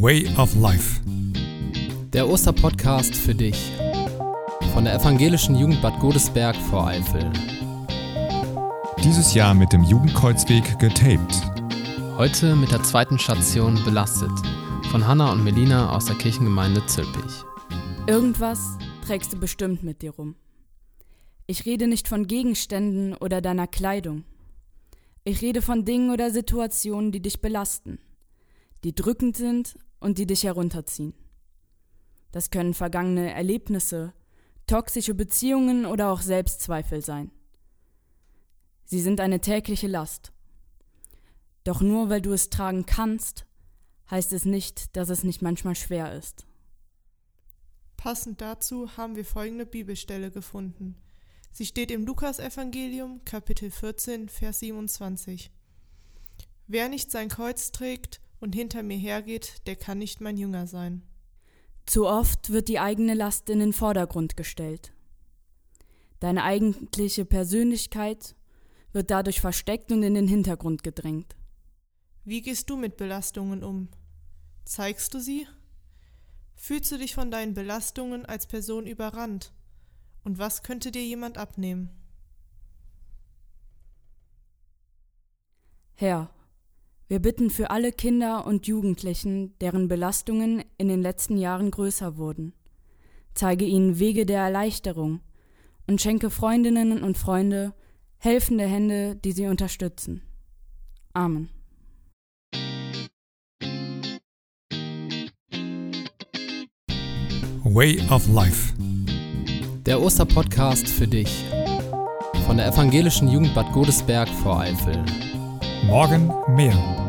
Way of Life. Der Osterpodcast für dich von der evangelischen Jugend Bad Godesberg vor Eifel. Dieses Jahr mit dem Jugendkreuzweg getaped. Heute mit der zweiten Station Belastet von Hanna und Melina aus der Kirchengemeinde Zülpich. Irgendwas trägst du bestimmt mit dir rum. Ich rede nicht von Gegenständen oder deiner Kleidung. Ich rede von Dingen oder Situationen, die dich belasten, die drückend sind und die dich herunterziehen. Das können vergangene Erlebnisse, toxische Beziehungen oder auch Selbstzweifel sein. Sie sind eine tägliche Last. Doch nur weil du es tragen kannst, heißt es nicht, dass es nicht manchmal schwer ist. Passend dazu haben wir folgende Bibelstelle gefunden. Sie steht im Lukasevangelium, Kapitel 14, Vers 27. Wer nicht sein Kreuz trägt und hinter mir hergeht, der kann nicht mein Jünger sein. Zu oft wird die eigene Last in den Vordergrund gestellt. Deine eigentliche Persönlichkeit wird dadurch versteckt und in den Hintergrund gedrängt. Wie gehst du mit Belastungen um? Zeigst du sie? Fühlst du dich von deinen Belastungen als Person überrannt? Und was könnte dir jemand abnehmen? Herr, wir bitten für alle Kinder und Jugendlichen, deren Belastungen in den letzten Jahren größer wurden. Zeige ihnen Wege der Erleichterung und schenke Freundinnen und Freunde helfende Hände, die sie unterstützen. Amen. Way of Life. Der Osterpodcast für dich von der evangelischen Jugend Bad Godesberg vor Eifel. Morgen mehr.